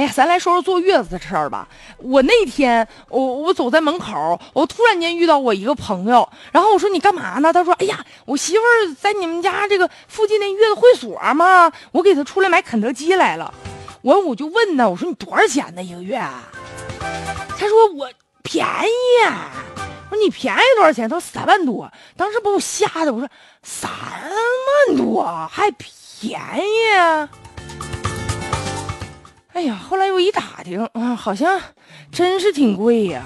哎呀，咱来说说坐月子的事儿吧。我那天我我走在门口，我突然间遇到我一个朋友，然后我说你干嘛呢？他说：哎呀，我媳妇儿在你们家这个附近的月子会所嘛，我给她出来买肯德基来了。完我就问他，我说你多少钱呢一个月？他说我便宜。我说你便宜多少钱？他说三万多。当时把我吓得，我说三万多还便宜？哎呀，后来我一打听，啊，好像真是挺贵呀。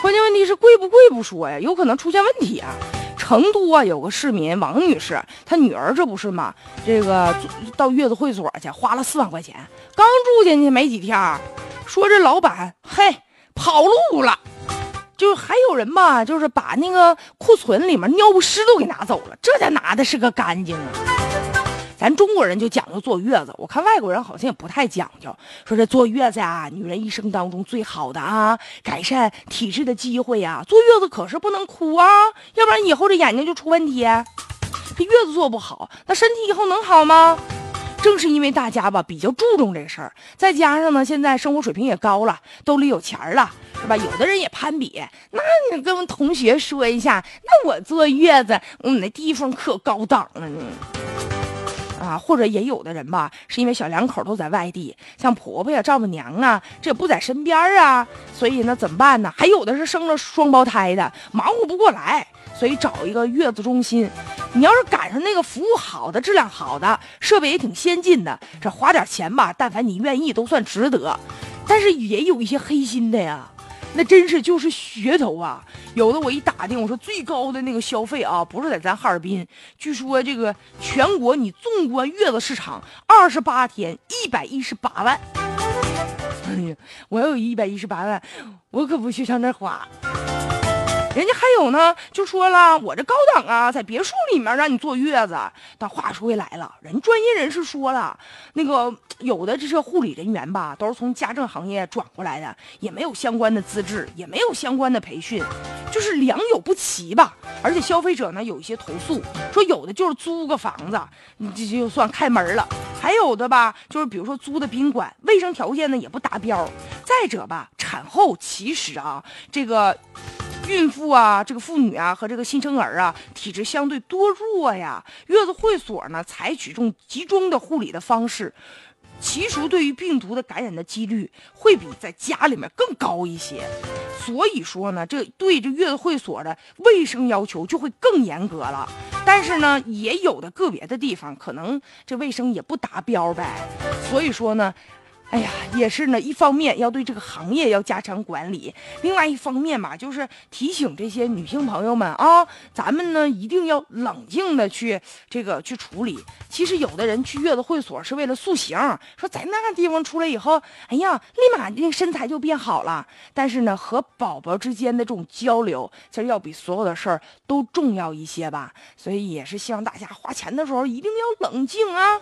关键问题是贵不贵不说呀，有可能出现问题啊。成都啊，有个市民王女士，她女儿这不是吗？这个到月子会所去，花了四万块钱，刚住进去没几天，说这老板嘿跑路了，就还有人吧，就是把那个库存里面尿不湿都给拿走了，这家拿的是个干净啊。咱中国人就讲究坐月子，我看外国人好像也不太讲究。说这坐月子啊，女人一生当中最好的啊，改善体质的机会呀。坐月子可是不能哭啊，要不然以后这眼睛就出问题。这月子做不好，那身体以后能好吗？正是因为大家吧比较注重这个事儿，再加上呢，现在生活水平也高了，兜里有钱了，是吧？有的人也攀比，那你跟同学说一下，那我坐月子，我那地方可高档了呢。啊，或者也有的人吧，是因为小两口都在外地，像婆婆呀、丈母娘啊，这也不在身边啊，所以呢，怎么办呢？还有的是生了双胞胎的，忙活不过来，所以找一个月子中心。你要是赶上那个服务好的、质量好的、设备也挺先进的，这花点钱吧，但凡你愿意，都算值得。但是也有一些黑心的呀。那真是就是噱头啊！有的我一打听，我说最高的那个消费啊，不是在咱哈尔滨，据说这个全国你纵观月子市场，二十八天一百一十八万。哎呀，我要有一百一十八万，我可不去上那花。人家还有呢，就说了，我这高档啊，在别墅里面让你坐月子。但话说回来了，人专业人士说了，那个有的这些护理人员吧，都是从家政行业转过来的，也没有相关的资质，也没有相关的培训，就是良莠不齐吧。而且消费者呢有一些投诉，说有的就是租个房子，你这就算开门了；还有的吧，就是比如说租的宾馆，卫生条件呢也不达标。再者吧，产后其实啊，这个。孕妇啊，这个妇女啊和这个新生儿啊，体质相对多弱呀。月子会所呢，采取这种集中的护理的方式，其实对于病毒的感染的几率会比在家里面更高一些。所以说呢，这对这月子会所的卫生要求就会更严格了。但是呢，也有的个别的地方可能这卫生也不达标呗。所以说呢。哎呀，也是呢。一方面要对这个行业要加强管理，另外一方面嘛，就是提醒这些女性朋友们啊，咱们呢一定要冷静的去这个去处理。其实有的人去月子会所是为了塑形，说在那个地方出来以后，哎呀，立马那身材就变好了。但是呢，和宝宝之间的这种交流，其实要比所有的事儿都重要一些吧。所以也是希望大家花钱的时候一定要冷静啊。